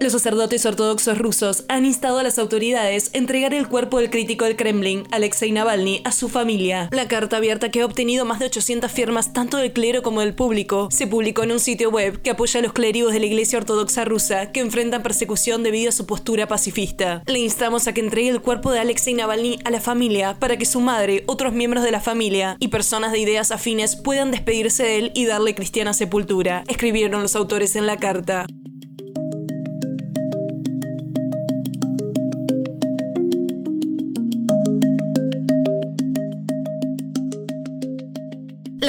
Los sacerdotes ortodoxos rusos han instado a las autoridades a entregar el cuerpo del crítico del Kremlin, Alexei Navalny, a su familia. La carta abierta que ha obtenido más de 800 firmas tanto del clero como del público se publicó en un sitio web que apoya a los clérigos de la Iglesia Ortodoxa rusa que enfrentan persecución debido a su postura pacifista. Le instamos a que entregue el cuerpo de Alexei Navalny a la familia para que su madre, otros miembros de la familia y personas de ideas afines puedan despedirse de él y darle cristiana sepultura, escribieron los autores en la carta.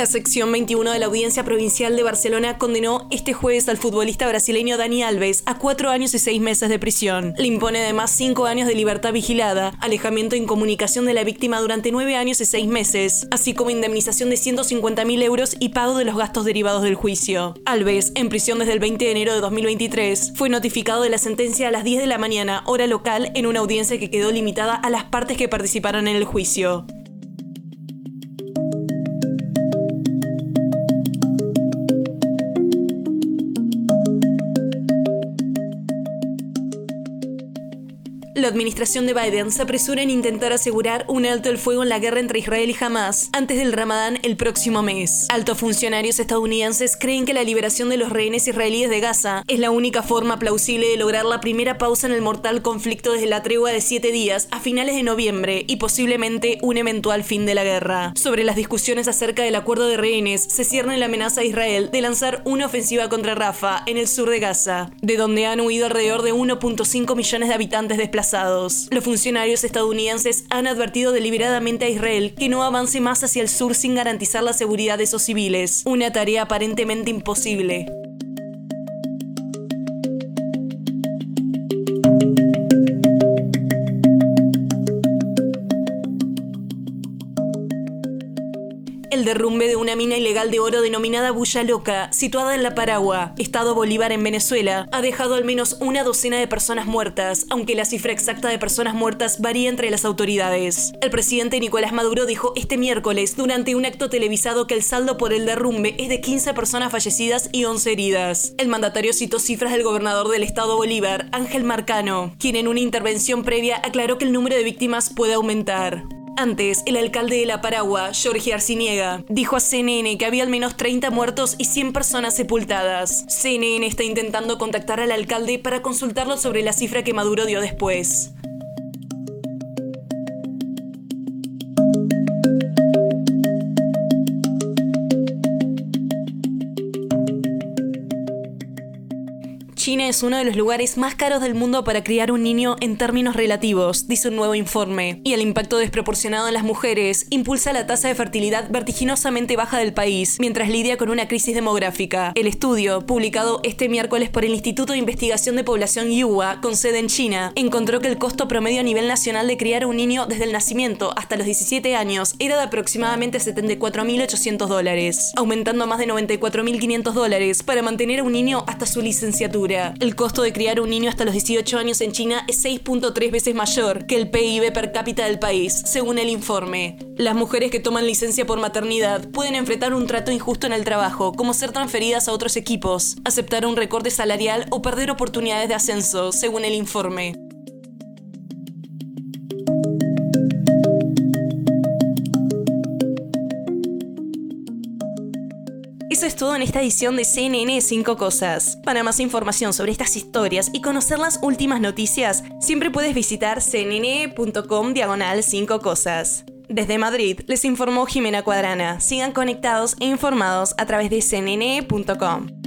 La sección 21 de la Audiencia Provincial de Barcelona condenó este jueves al futbolista brasileño Dani Alves a cuatro años y seis meses de prisión. Le impone además cinco años de libertad vigilada, alejamiento e incomunicación de la víctima durante nueve años y seis meses, así como indemnización de 150.000 euros y pago de los gastos derivados del juicio. Alves, en prisión desde el 20 de enero de 2023, fue notificado de la sentencia a las 10 de la mañana, hora local, en una audiencia que quedó limitada a las partes que participaron en el juicio. La administración de Biden se apresura en intentar asegurar un alto el fuego en la guerra entre Israel y Hamas antes del Ramadán el próximo mes. Altos funcionarios estadounidenses creen que la liberación de los rehenes israelíes de Gaza es la única forma plausible de lograr la primera pausa en el mortal conflicto desde la tregua de siete días a finales de noviembre y posiblemente un eventual fin de la guerra. Sobre las discusiones acerca del acuerdo de rehenes, se cierne la amenaza a Israel de lanzar una ofensiva contra Rafa en el sur de Gaza, de donde han huido alrededor de 1.5 millones de habitantes desplazados los funcionarios estadounidenses han advertido deliberadamente a Israel que no avance más hacia el sur sin garantizar la seguridad de esos civiles, una tarea aparentemente imposible. El derrumbe de una mina ilegal de oro denominada Bulla Loca, situada en La Paragua, Estado Bolívar en Venezuela, ha dejado al menos una docena de personas muertas, aunque la cifra exacta de personas muertas varía entre las autoridades. El presidente Nicolás Maduro dijo este miércoles durante un acto televisado que el saldo por el derrumbe es de 15 personas fallecidas y 11 heridas. El mandatario citó cifras del gobernador del Estado Bolívar, Ángel Marcano, quien en una intervención previa aclaró que el número de víctimas puede aumentar. Antes, el alcalde de La Paragua, Jorge Arciniega, dijo a CNN que había al menos 30 muertos y 100 personas sepultadas. CNN está intentando contactar al alcalde para consultarlo sobre la cifra que Maduro dio después. China es uno de los lugares más caros del mundo para criar un niño en términos relativos, dice un nuevo informe, y el impacto desproporcionado en las mujeres impulsa la tasa de fertilidad vertiginosamente baja del país, mientras lidia con una crisis demográfica. El estudio, publicado este miércoles por el Instituto de Investigación de Población Yuhua, con sede en China, encontró que el costo promedio a nivel nacional de criar un niño desde el nacimiento hasta los 17 años era de aproximadamente 74.800 dólares, aumentando a más de 94.500 dólares para mantener a un niño hasta su licenciatura. El costo de criar un niño hasta los 18 años en China es 6.3 veces mayor que el PIB per cápita del país, según el informe. Las mujeres que toman licencia por maternidad pueden enfrentar un trato injusto en el trabajo, como ser transferidas a otros equipos, aceptar un recorte salarial o perder oportunidades de ascenso, según el informe. Eso es todo en esta edición de CNN 5 Cosas. Para más información sobre estas historias y conocer las últimas noticias, siempre puedes visitar cnn.com diagonal 5 Cosas. Desde Madrid les informó Jimena Cuadrana. Sigan conectados e informados a través de cnn.com.